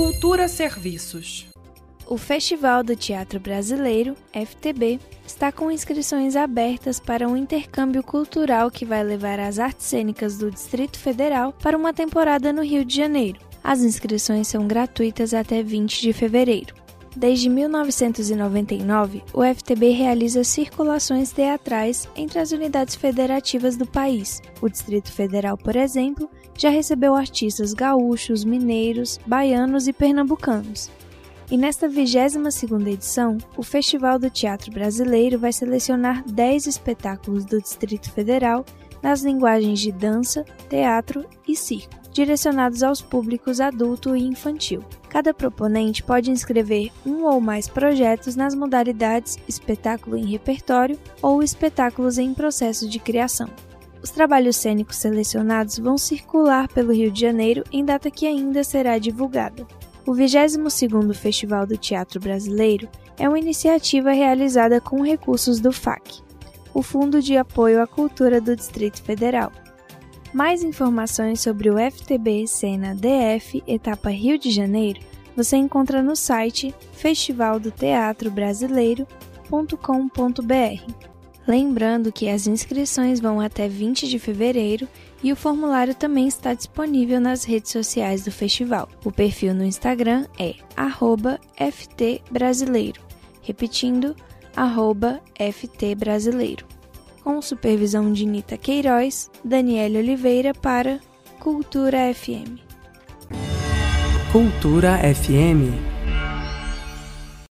Cultura Serviços. O Festival do Teatro Brasileiro, FTB, está com inscrições abertas para um intercâmbio cultural que vai levar as artes cênicas do Distrito Federal para uma temporada no Rio de Janeiro. As inscrições são gratuitas até 20 de fevereiro. Desde 1999, o FTB realiza circulações teatrais entre as unidades federativas do país. O Distrito Federal, por exemplo, já recebeu artistas gaúchos, mineiros, baianos e pernambucanos. E nesta 22ª edição, o Festival do Teatro Brasileiro vai selecionar 10 espetáculos do Distrito Federal nas linguagens de dança, teatro e circo direcionados aos públicos adulto e infantil. Cada proponente pode inscrever um ou mais projetos nas modalidades espetáculo em repertório ou espetáculos em processo de criação. Os trabalhos cênicos selecionados vão circular pelo Rio de Janeiro em data que ainda será divulgada. O 22º Festival do Teatro Brasileiro é uma iniciativa realizada com recursos do FAC, o Fundo de Apoio à Cultura do Distrito Federal, mais informações sobre o FTB Cena DF Etapa Rio de Janeiro você encontra no site festivaldoteatrobrasileiro.com.br. Lembrando que as inscrições vão até 20 de fevereiro e o formulário também está disponível nas redes sociais do festival. O perfil no Instagram é @ftbrasileiro. Repetindo, @ftbrasileiro com supervisão de Nita Queiroz, Daniela Oliveira para Cultura FM. Cultura FM